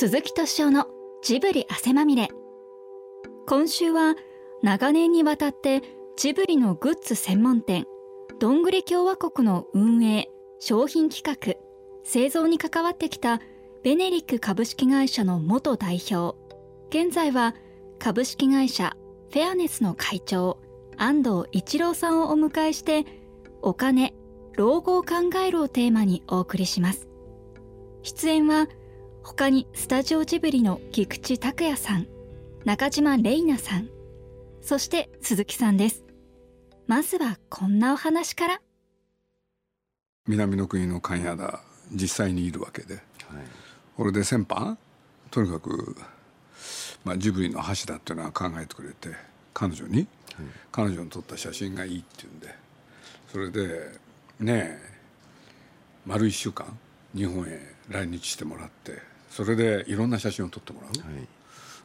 鈴木敏夫のジブリ汗まみれ。今週は長年にわたってジブリのグッズ専門店どんぐり共和国の運営商品企画製造に関わってきたベネリック株式会社の元代表。現在は株式会社フェアネスの会長安藤一郎さんをお迎えしてお金老後を考えるをテーマにお送りします。出演は他にスタジオジブリの菊池拓也さん中島玲奈さんそして鈴木さんです。まずはこんなお話から。南の国の関谷だ実際にいるわけで、はい、これで先般とにかく、まあ、ジブリの橋だっていうのは考えてくれて彼女に、はい、彼女に撮った写真がいいっていうんで。それでねえ丸1週間日本へ来日してもらってそれでいろんな写真を撮ってもらう、はい、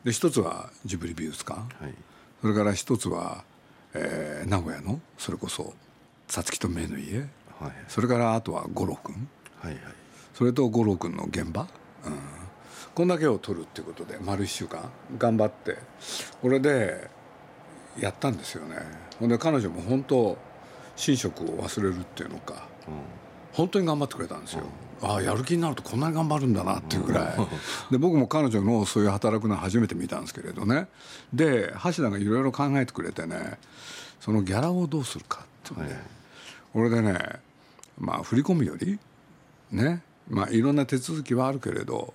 で一つはジブリ美術館、はい、それから一つは、えー、名古屋のそれこそ皐月と目の家、はい、それからあとは五郎君、はいはい、それと五郎君の現場、うん、こんだけを撮るっていうことで丸1週間頑張ってこれでやったんですよね。ほんで彼女も本当寝食を忘れるっていうのか、うん、本当に頑張ってくれたんですよ、うん、ああやる気になるとこんなに頑張るんだなっていうぐらい、うん、で僕も彼女のそういう働くのは初めて見たんですけれどね。で橋田がいろいろ考えてくれてねそのギャラをどうするかってね、はい、これでねまあ振り込むよりねまあいろんな手続きはあるけれど、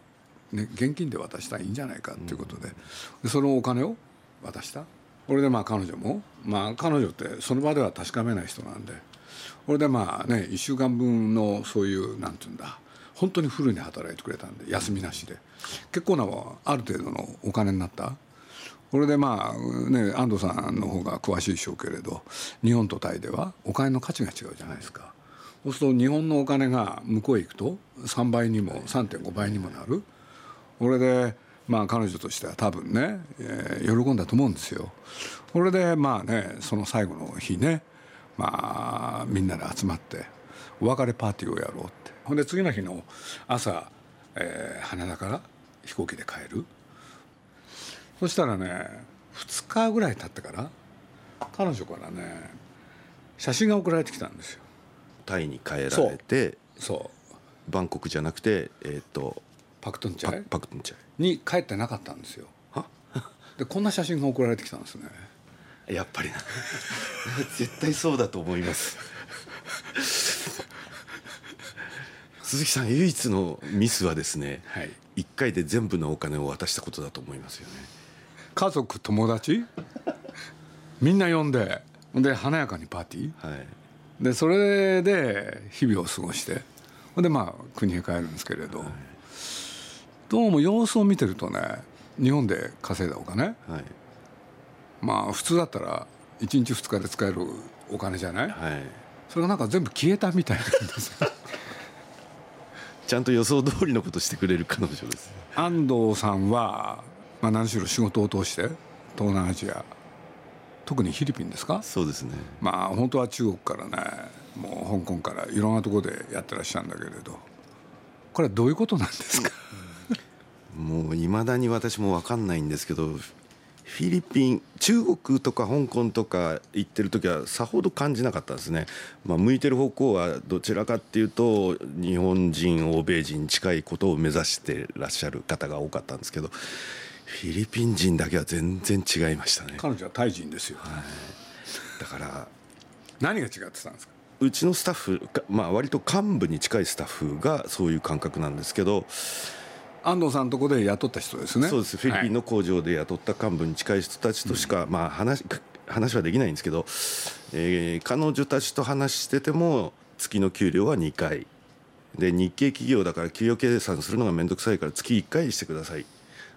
ね、現金で渡したらいいんじゃないかっていうことで。でそのお金を渡した。これでまあ彼女も、まあ、彼女ってその場では確かめない人なんでこれでまあね1週間分のそういうなんていうんだ本当にフルに働いてくれたんで休みなしで。結構なある程度のお金になった。これでまあね安藤さんの方が詳しいでしょうけれど日本とタイではお金の価値が違うじゃないですか。そうすると日本のお金が向こうへ行くと3倍にも3.5倍にもなる。これでまあ彼女としては多分ね、えー、喜んだと思うんですよ。これでまあねその最後の日ねまあみんなで集まってお別れパーティーをやろうって。ほんで次の日の朝、えー、羽田から飛行機で帰る。そしたらね2日ぐらい経ってから彼女からね写真が送られてきたんですよ。タイに帰られてそう。バンコクじゃなくてえっ、ー、とパクトンチャイパクトンチャイに帰ってなかったんですよ。でこんな写真が送られてきたんですねやっぱりな。絶対そうだと思います。鈴木さん唯一のミスはですね、はい、1回で全部のお金を渡したことだと思いますよね。家族友達？みんな呼んで。で華やかにパーティー、はい、でそれで日々を過ごして。でまあ国へ帰るんですけれど、はい。どうも様子を見てるとね日本で稼いだお金、はい、まあ普通だったら1日2日で使えるお金じゃない、はい、それがなんか全部消えたみたいなんです。ちゃんと予想通りのことしてくれる彼女です。安藤さんは、まあ、何しろ仕事を通して東南アジア特にフィリピンですか？そうですね。まあ本当は中国からねもう香港からいろんなところでやってらっしゃるんだけれど。これはどういうことなんですか、もういまだに私も分かんないんですけどフィリピン中国とか香港とか行ってる時はさほど感じなかったですね、まあ、向いてる方向はどちらかっていうと日本人欧米人に近いことを目指してらっしゃる方が多かったんですけどフィリピン人だけは全然違いましたね。彼女はタイ人ですよ、はい、だから何が違ってたんですか？うちのスタッフ、まあ、割と幹部に近いスタッフがそういう感覚なんですけど安藤さんのところで雇った人ですね。そうです。フィリピンの工場で雇った幹部に近い人たちとしか、はい、まあ話話はできないんですけど、えー、彼女たちと話してても月の給料は2回。で日系企業だから給与計算するのが面倒くさいから月1回してください。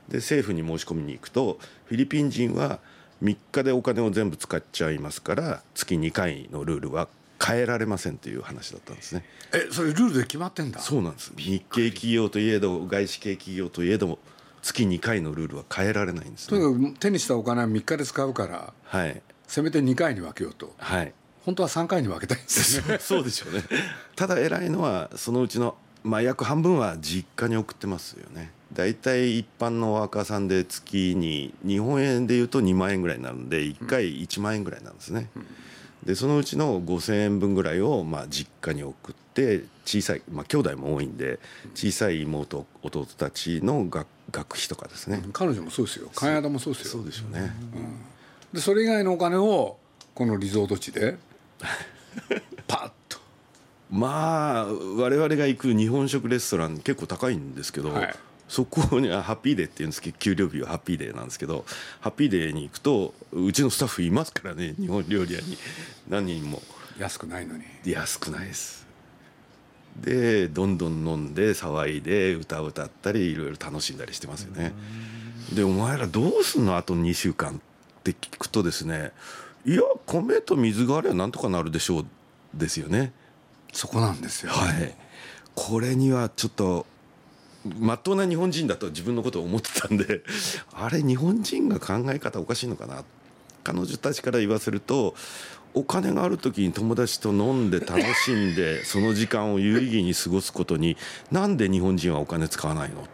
で政府に申し込みに行くとフィリピン人は3日でお金を全部使っちゃいますから月2回のルールは変えられませんという話だったんですね。えそれルールで決まってんだ？そうなんです。日系企業といえど外資系企業といえども月2回のルールは変えられないんです、ね、とにかく手にしたお金は3日で使うから、はい、せめて2回に分けようと、はい、本当は3回に分けたいんですね。そうでしょうね。ただ偉いのはそのうちのまあ約半分は実家に送ってますよね。大体一般のワーカーさんで月に日本円でいうと2万円ぐらいになるんで1回1万円ぐらいなんですね、でそのうちの5,000円分ぐらいをまあ実家に送って小さいまあ兄弟も多いんで小さい妹弟たちの学学費とかですね、彼女もそうですよ。金田もそうですよ。そうでしょうね、でそれ以外のお金をこのリゾート地で パッと。まあ我々が行く日本食レストラン結構高いんですけど、はいそこにはハッピーデーっていうんですけど給料日はハッピーデーなんですけどハッピーデーに行くとうちのスタッフいますからね日本料理屋に。何人も。安くないのに。安くないです。でどんどん飲んで騒いで歌を歌ったりいろいろ楽しんだりしてますよね。でお前らどうすんの？あと2週間って聞くとですねいや米と水があればなんとかなるでしょうですよね。そこなんですよ、はい、これにはちょっとまっとうな日本人だと自分のことを思ってたんで あれ日本人が考え方おかしいのかな？彼女たちから言わせるとお金がある時に友達と飲んで楽しんで その時間を有意義に過ごすことになんで日本人はお金使わないの？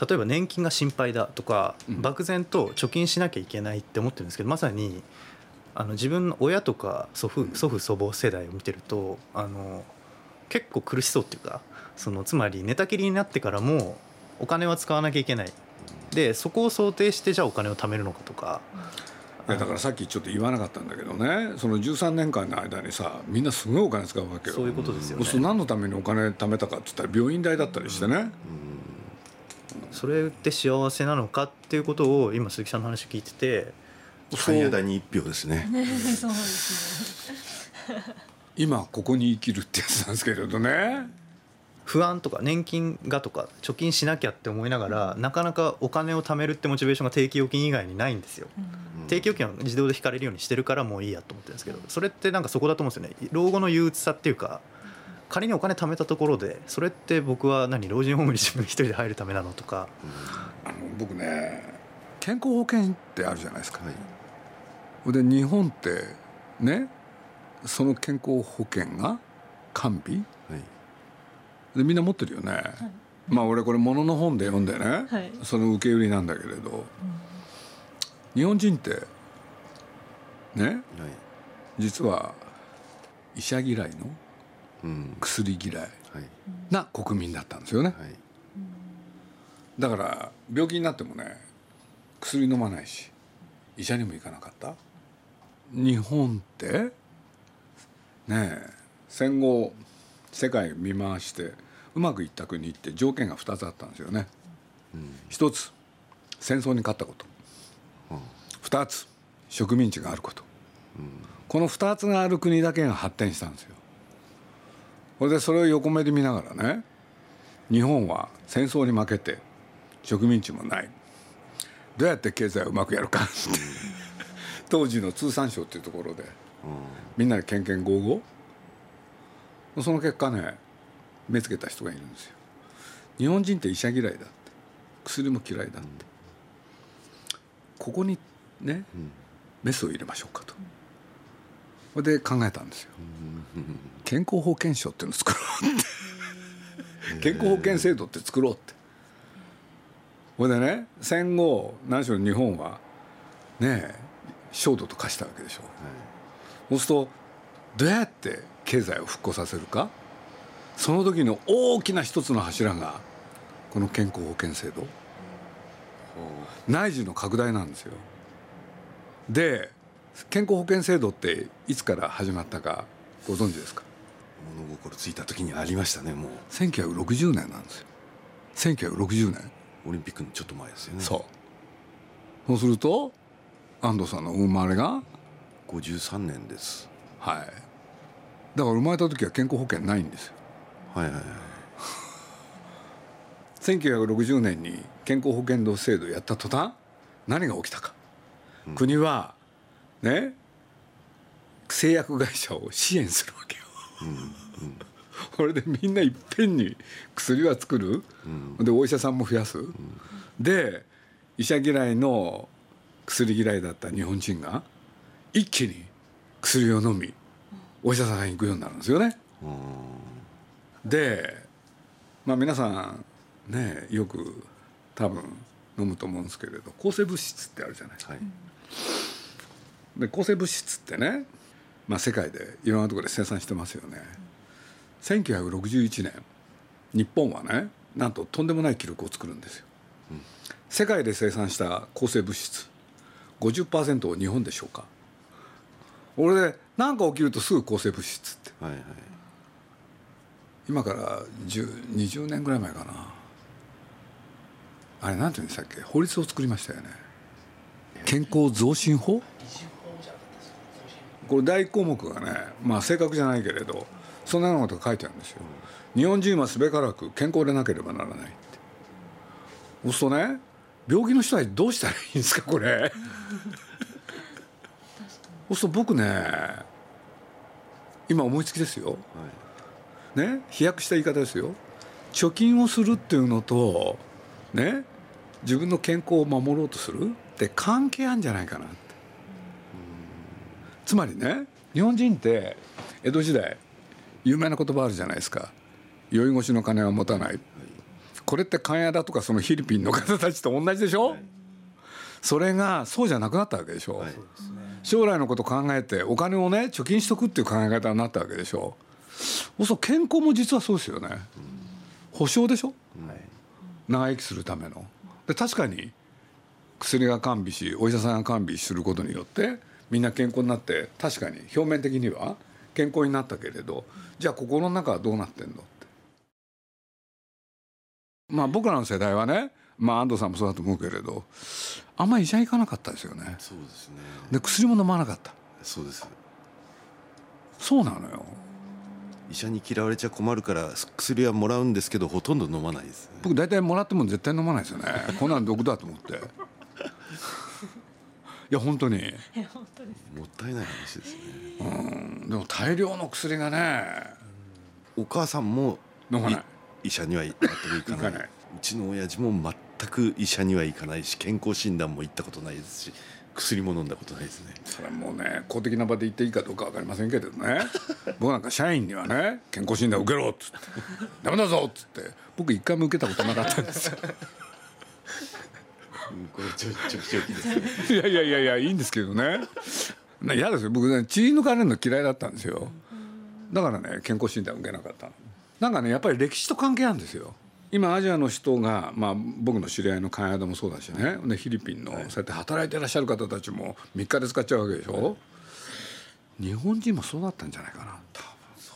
例えば年金が心配だとか、うん。漠然と貯金しなきゃいけないって思ってるんですけどまさにあの自分の親とか祖父祖父祖母世代を見てるとあの結構苦しそうっていうかそのつまり寝たきりになってからもお金は使わなきゃいけない。でそこを想定してじゃあお金を貯めるのかとか。いやだからさっきちょっと言わなかったんだけどね。その13年間の間にさみんなすごいお金使うわけよ。そういうことですよね。何のためにお金貯めたかって言ったら病院代だったりしてね、それって幸せなのかっていうことを今鈴木さんの話を聞いてて。関谷田に一票ですね。そうですね。今ここに生きるってやつなんですけれどね不安とか年金がとか貯金しなきゃって思いながらなかなかお金を貯めるってモチベーションが定期預金以外にないんですよ。定期預金は自動で引かれるようにしてるからもういいやと思ってるんですけどそれってなんかそこだと思うんですよね。老後の憂鬱さっていうか仮にお金貯めたところでそれって僕は何老人ホームに自分一人で入るためなのとか。あの僕ね健康保険ってあるじゃないですか、はいで日本ってねその健康保険が完備はいでみんな持ってるよね、まあ俺これものの本で読んでね、はい。その受け売りなんだけれど、日本人ってねはい。実は医者嫌いのうん。薬嫌いはい。な国民だったんですよね。はい。だから病気になってもね薬飲まないし医者にも行かなかった。日本ってねえ戦後世界見回してうまくいった国って条件が2つあったんですよね。一つ戦争に勝ったこと。二つ植民地があること。この2つがある国だけが発展したんですよ。それでそれを横目で見ながらね日本は戦争に負けて植民地もない。どうやって経済をうまくやるかって当時の通産省っていうところでみんなでけんけんごうごうその結果ね目つけた人がいるんですよ。日本人って医者嫌いだって。薬も嫌いだってここにねメスを入れましょうかと。それで考えたんですよ。健康保険証っていうのを作ろうって。健康保険制度って作ろうって。ほいでね戦後何しろ日本はねえ焦土と化したわけでしょ、そうするとどうやって経済を復興させるか？その時の大きな一つの柱がこの健康保険制度。内需の拡大なんですよ。で健康保険制度っていつから始まったかご存知ですか？物心ついた時にありましたねもう。1960年なんですよ。1960年。オリンピックのちょっと前ですよね。そう。そうすると安藤さんの生まれが？53年です。はいだから生まれた時は健康保険ないんですよ。はいはいはい。1960年に健康保険度制度やった途端何が起きたか、国はね製薬会社を支援するわけよ、これでみんないっぺんに薬は作る、でお医者さんも増やす、で医者嫌いの薬嫌いだった日本人が一気に薬を飲みお医者さんに行くようになるんですよね。でまあ皆さんねよく多分飲むと思うんですけれど抗生物質ってあるじゃない。はい。で抗生物質ってね、まあ、世界でいろんなところで生産してますよね。1961年日本はねなんととんでもない記録を作るんですよ、世界で生産した抗生物質50%を日本でしょうか俺で何か起きるとすぐ抗生物質って。はいはい。今から10 20年ぐらい前かな。あれなんて言うんでしたっけ？法律を作りましたよね。健康増進法？これ第一項目がねまあ正確じゃないけれどそんなようなことが書いてあるんですよ。日本人はすべからく健康でなければならないって。そうするとね病気の人はどうしたらいいんですかこれそうすると僕ね今思いつきですよ。ね？飛躍した言い方ですよ。貯金をするっていうのとね？自分の健康を守ろうとする。って関係あるんじゃないかなって。つまりね日本人って江戸時代有名な言葉あるじゃないですか。酔い越しの金は持たない。これって関屋だとかそのフィリピンの方たちと同じでしょ、それがそうじゃなくなったわけでしょ、はい将来のこと考えてお金をね貯金しとくっていう考え方になったわけでしょ。そうそう健康も実はそうですよね。保証でしょ。はい。長生きするための。で確かに薬が完備しお医者さんが完備することによってみんな健康になって確かに表面的には健康になったけれどじゃあ心の中はどうなってんのって。まあ僕らの世代はねまあ安藤さんもそうだと思うけれどあんまり医者行かなかったですよね。そうですね。で薬も飲まなかった。そうです。そうなのよ。医者に嫌われちゃ困るから薬はもらうんですけどほとんど飲まないです。ね僕大体もらっても絶対飲まないですよね。こんなの毒だと思って。いや本当に。本当です。もったいない話ですね。うん。でも大量の薬がね。お母さんも飲まない。医者には全く行かない。行かないうちの親父も全く医者には行かないし健康診断も行ったことないですし薬も飲んだことないですね。それはもうね公的な場で言っていいかどうか分かりませんけどね。僕なんか社員にはね健康診断受けろっつって「ダメだぞ」っつって僕一回も受けたことなかったんです。よこれちょちょちょきですいやいやいやいやいいんですけどねね嫌ですよ僕ね血抜かれるの嫌いだったんですよだからね健康診断受けなかったのなんかねやっぱり歴史と関係あるんですよ今アジアの人が、まあ、僕の知り合いのカナダもそうだしね。でフィリピンの、そうやって働いてらっしゃる方たちも3日で使っちゃうわけでしょ、日本人もそうだったんじゃないかな。そ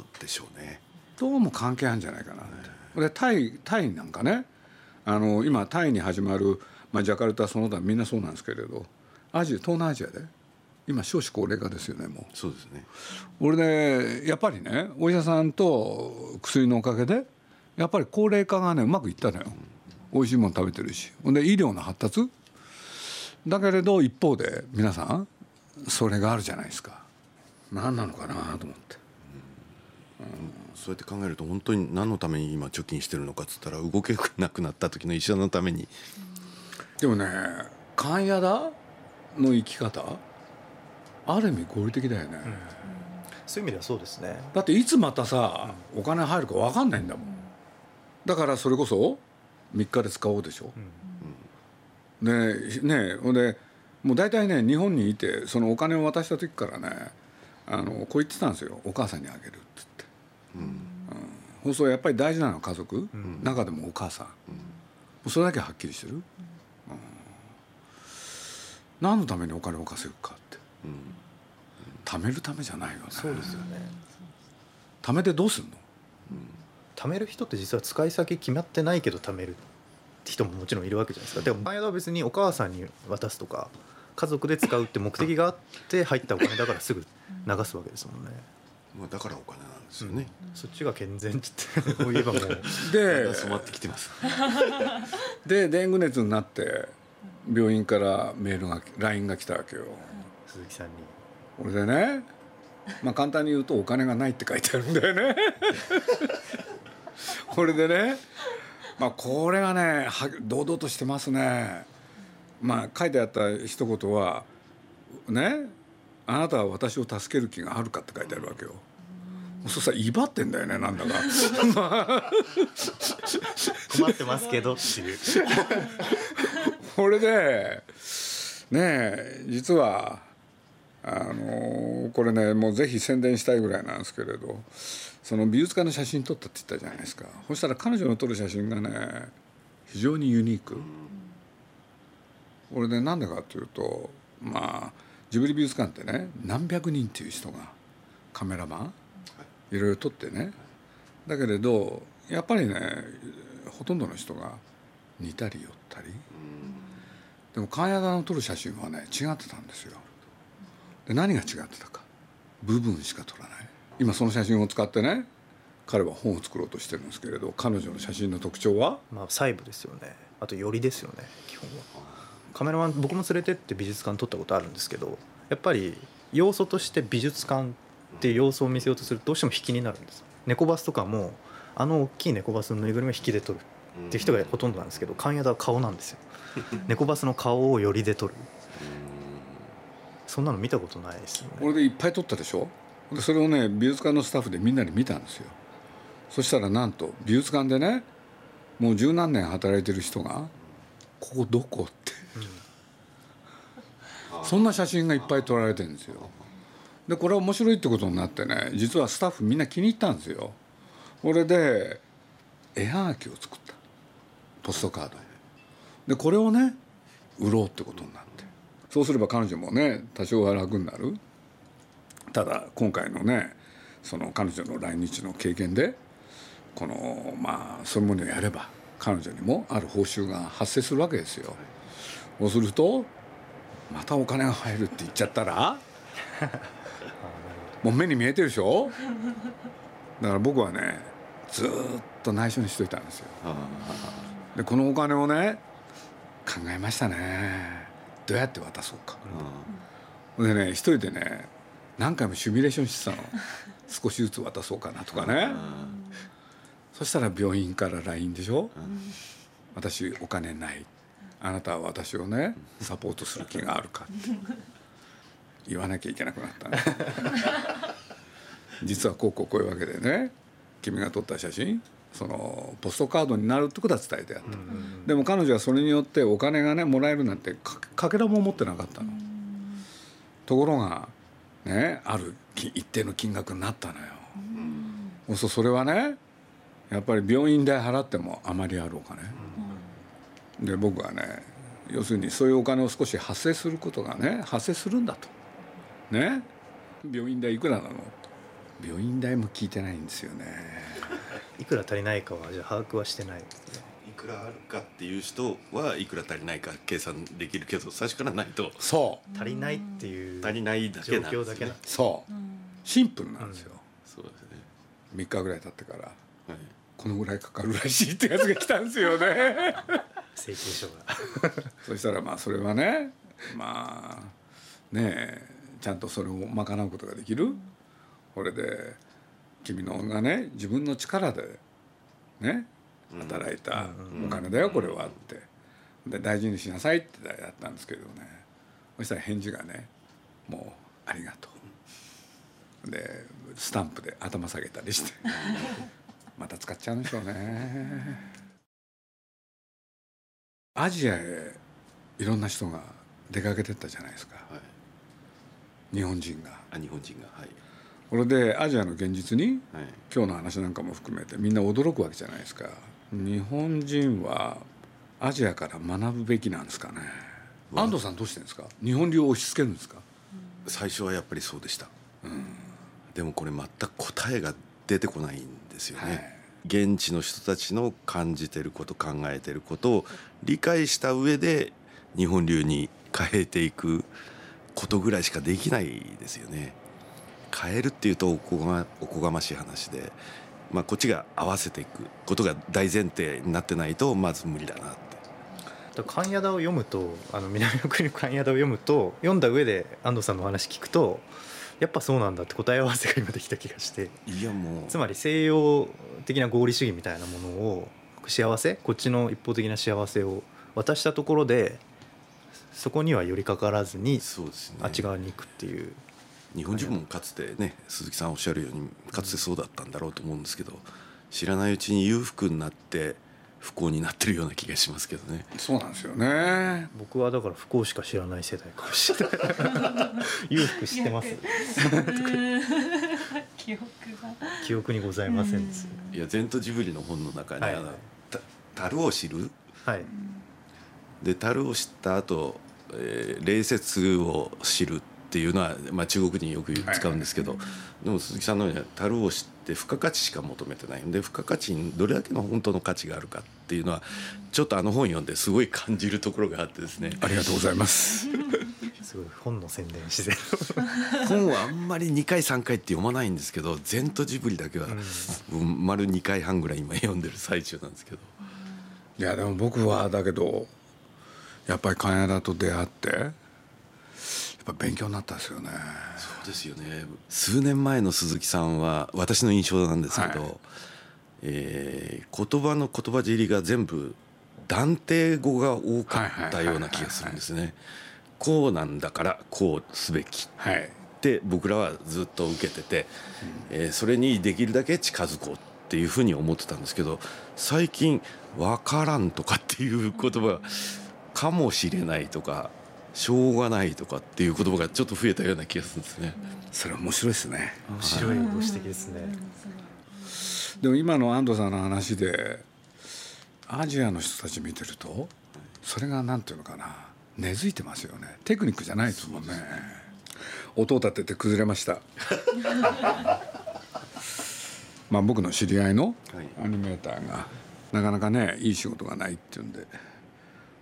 うでしょうね。どうも関係あるんじゃないかなって。でタイタイなんかね。あの今タイに始まる、まあ、ジャカルタその他みんなそうなんですけれどアジア東南アジアで今少子高齢化ですよねもう。そうですね。俺ねやっぱりねお医者さんと薬のおかげでやっぱり高齢化がねうまくいったのよ。美味しいもの食べてるし。ほんで医療の発達？だけれど一方で皆さんそれがあるじゃないですか。何なのかなと思って。そうやって考えると本当に何のために今貯金してるのかっつったら動けなくなった時の医者のために。でもね勘屋だの生き方ある意味合理的だよね、そういう意味ではそうですね。だっていつまたさお金入るか分かんないんだもんだからそれこそ3日で使おうでしょ、ねねほんでもう大体ね日本にいてそのお金を渡した時からねあのこう言ってたんですよ。お母さんにあげるっつって、うん。そうするとやっぱり大事なのは家族、中でもお母さん、もうそれだけはっきりしてる、うん。何のためにお金を稼ぐかって、貯めるためじゃないよね。そうですよね。貯めてどうすんの？貯める人って実は使い先決まってないけど貯めるって人ももちろんいるわけじゃないですか。でも前田は別にお母さんに渡すとか家族で使うって目的があって入ったお金だからすぐ流すわけですもんね、まあだからお金なんですよね、そっちが健全って言 えばもう。で染まってきてます。でデング熱になって病院からメールが LINE が来たわけよ。鈴木さんに。これでねまあ簡単に言うとお金がないって書いてあるんだよね これでねまあこれがねは堂々としてますね。まあ書いてあった一言はねあなたは私を助ける気があるかって書いてあるわけよ。そうさ威張ってんだよねなんだか。困ってますけど。っていうこれでねえ実はあのこれねもうぜひ宣伝したいぐらいなんですけれどその美術館の写真撮ったって言ったじゃないですか。そしたら彼女の撮る写真がね非常にユニーク。俺ねなんでかっていうとまあジブリ美術館ってね何百人っていう人がカメラマンいろいろ撮ってね。だけれどやっぱりねほとんどの人が似たり寄ったり。でも関谷田の撮る写真はね違ってたんですよ。で何が違ってたか。部分しか撮らない。今その写真を使ってね彼は本を作ろうとしてるんですけれど彼女の写真の特徴は？まあ細部ですよね。あとよりですよね基本は。カメラマン僕も連れてって美術館撮ったことあるんですけどやっぱり要素として美術館っていう要素を見せようとするとどうしても引きになるんです。猫バスとかもあの大きい猫バスのぬいぐるみを引きで撮るっていう人がほとんどなんですけど関谷田は顔なんですよ。猫バスの顔をよりで撮る。そんなの見たことないですよね。これでいっぱい撮ったでしょ？でそれをね美術館のスタッフでみんなに見たんですよ。そしたらなんと美術館でねもう十何年働いてる人が「ここどこ?」って、そんな写真がいっぱい撮られてるんですよ。でこれ面白いってことになってね実はスタッフみんな気に入ったんですよ。これで絵はがきを作った。ポストカードでこれをね売ろうってことになって。そうすれば彼女もね多少は楽になるただ今回のねその彼女の来日の経験でこのまあそういうものをやれば彼女にもある報酬が発生するわけですよ。そうするとまたお金が入るって言っちゃったら もう目に見えてるでしょ？だから僕はねずっと内緒にしといたんですよ。でこのお金をね考えましたねどうやって渡そうか。でね一人でね何回もシミュレーションしてたの。少しずつ渡そうかなとかね。そしたら病院から LINE でしょ。私お金ない。あなたは私をねサポートする気があるか。って言わなきゃいけなくなったね。実はこうこうこういうわけでね君が撮った写真そのポストカードになるってことは伝えてやった、でも彼女はそれによってお金がねもらえるなんてかかけらも持ってなかったの、ところがねあるき一定の金額になったのよ、そうするとそれはねやっぱり病院代払ってもあまりあるお金、で僕はね要するにそういうお金を少し発生することがね発生するんだと。ね。病院代いくらなの？病院代も聞いてないんですよね。いくら足りないかはじゃあ把握はしてないですねいくらあるかっていう人はいくら足りないか計算できるけど最初からないとそう。足りないっていう足りないだ状けなんですね。況だけなんです。そう。シンプルなんですよ、そうですね。3日ぐらい経ってからはい。このぐらいかかるらしいってやつが来たんですよね。請求書が。そしたらまあそれはねまあねえちゃんとそれを賄うことができる。これで君のがね自分の力でね働いた。お金だよこれはって。で大事にしなさいってやったんですけどね。そしたら返事がねもうありがとう。でスタンプで頭下げたりして。また使っちゃうんでしょうね。アジアへいろんな人が出かけてったじゃないですか。はい。日本人が。あ日本人が。はい。これでアジアの現実にはい。今日の話なんかも含めてみんな驚くわけじゃないですか日本人はアジアから学ぶべきなんですかね。安藤さんどうしてるんですか？日本流を押し付けるんですか？最初はやっぱりそうでした、でもこれ全く答えが出てこないんですよね、はい。現地の人たちの感じてること考えてることを理解した上で日本流に変えていくことぐらいしかできないですよね。変えるっていうとおこがおこがましい話で、まあ、こっちが合わせていくことが大前提になってないとまず無理だなって。だから関谷田を読むとあの南の国の関谷田を読むと読んだ上で安藤さんのお話聞くとやっぱそうなんだって答え合わせが今できた気がして。いやもう。つまり西洋的な合理主義みたいなものを幸せ？こっちの一方的な幸せを渡したところでそこには寄りかからずにね。あっち側に行くっていう日本人もかつてね鈴木さんおっしゃるようにかつてそうだったんだろうと思うんですけど知らないうちに裕福になって不幸になってるような気がしますけどね。そうなんですよね。僕はだから不幸しか知らない世代かもしれない。裕福知ってます。記憶が記憶にございませんです。いやゼントジブリの本の中に、はい。あのた樽を知る。はい。で樽を知った後、えー礼節を知るっていうのは、まあ、中国人よく使うんですけど、でも鈴木さんのように樽を知って付加価値しか求めてない。んで付加価値にどれだけの本当の価値があるかっていうのはちょっとあの本読んですごい感じるところがあってですね。ありがとうございます。すごい本の宣伝自然本はあんまり2回3回って読まないんですけどゼントジブリだけは、うん。丸2回半ぐらい今読んでる最中なんですけど。いやでも僕はだけどやっぱり金田と出会ってぱ勉強になったですよね。そうですよね。数年前の鈴木さんは私の印象なんですけど、はい。えー言葉の言葉尻が全部断定語が多かったような気がするんですね。こうなんだからこうすべき。はい。って僕らはずっと受けてて、えーそれにできるだけ近づこうっていうふうに思ってたんですけど最近「わからん」とかっていう言葉「かもしれない」とか「しょうがない」とかっていう言葉がちょっと増えたような気がするんですね。それ面白いですね。面白いご指摘ですね。でも今の安藤さんの話でアジアの人たち見てるとそれが何ていうのかな根付いてますよね。テクニックじゃないですもんね。音を立てて崩れました。まあ僕の知り合いのはい。アニメーターがなかなかねいい仕事がないっていうんで。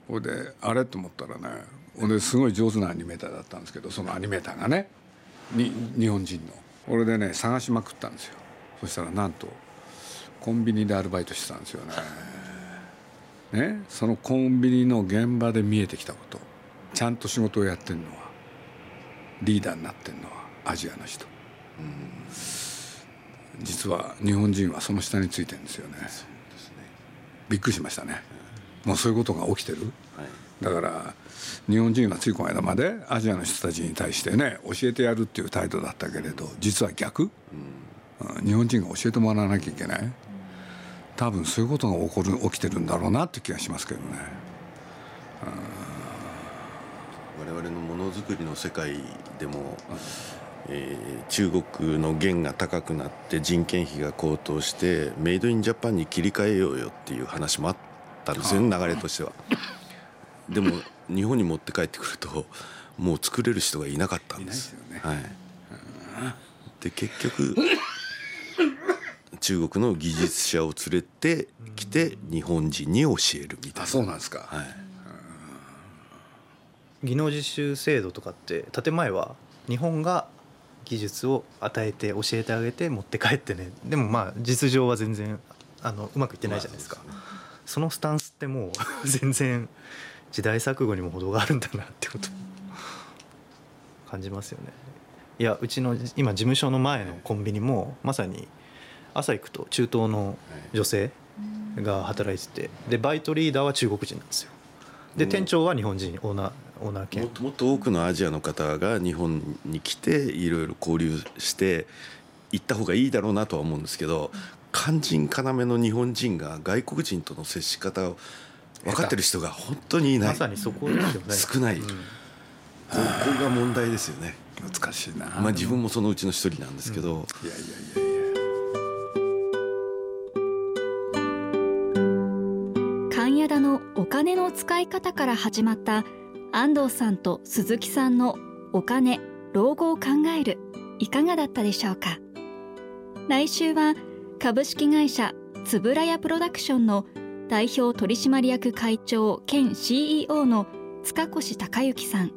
ほいであれと思ったらねほんですごい上手なアニメーターだったんですけどそのアニメーターがねに日本人の。俺でね探しまくったんですよ。そしたらなんとコンビニでアルバイトしてたんですよね。ねそのコンビニの現場で見えてきたこと。ちゃんと仕事をやってるのはリーダーになってるのはアジアの人。実は日本人はその下についてるんですよね。びっくりしましたね。もうそういうことが起きてる。はいだから日本人はついこの間までアジアの人たちに対してね教えてやるっていう態度だったけれど実は逆、うん。日本人が教えてもらわなきゃいけない。多分そういうことが起こる起きてるんだろうなって気がしますけどね。我々のものづくりの世界でも、えー中国の元が高くなって人件費が高騰してメイドインジャパンに切り替えようよっていう話もあったんですよね流れとしては。でも日本に持って帰ってくるともう作れる人がいなかったんです。いですよね。はい、で結局中国の技術者を連れてきて日本人に教えるみたいあな。そうなんですか、はい。技能実習制度とかって建前は日本が技術を与えて教えてあげて持って帰ってね。でもまあ実情は全然あのうまくいってないじゃないですか、そのスタンスってもう全然時代錯誤にも程があるんだなってこと。感じますよね。いやうちの今事務所の前のコンビニもまさに朝行くと中東の女性が働いててでバイトリーダーは中国人なんですよ。で店長は日本人オーナーオーナーも兼っともっと多くのアジアの方が日本に来ていろいろ交流して行った方がいいだろうなとは思うんですけど肝心要の日本人が外国人との接し方を分かってる人が本当にいない。まさにそこですよね。少ない。うん。ここが問題ですよね。難しいな。まあ自分もそのうちの一人なんですけど、いやいやいやいや。関谷田のお金の使い方から始まった安藤さんと鈴木さんのお金老後を考える。いかがだったでしょうか。来週は株式会社つぶらやプロダクションの代表取締役会長兼 CEO の塚越隆之さん。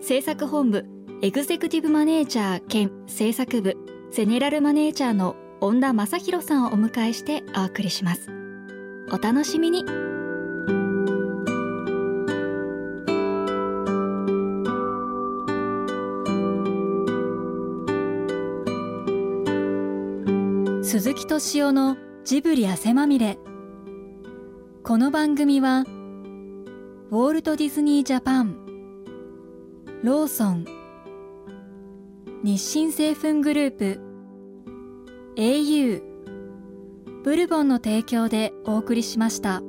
制作本部エグゼクティブマネージャー兼制作部ゼネラルマネージャーの恩田正弘さんをお迎えしてお送りします。お楽しみに。鈴木敏夫のジブリ汗まみれ。この番組はウォールト・ディズニー・ジャパンローソン日清製粉グループ au ブルボンの提供でお送りしました。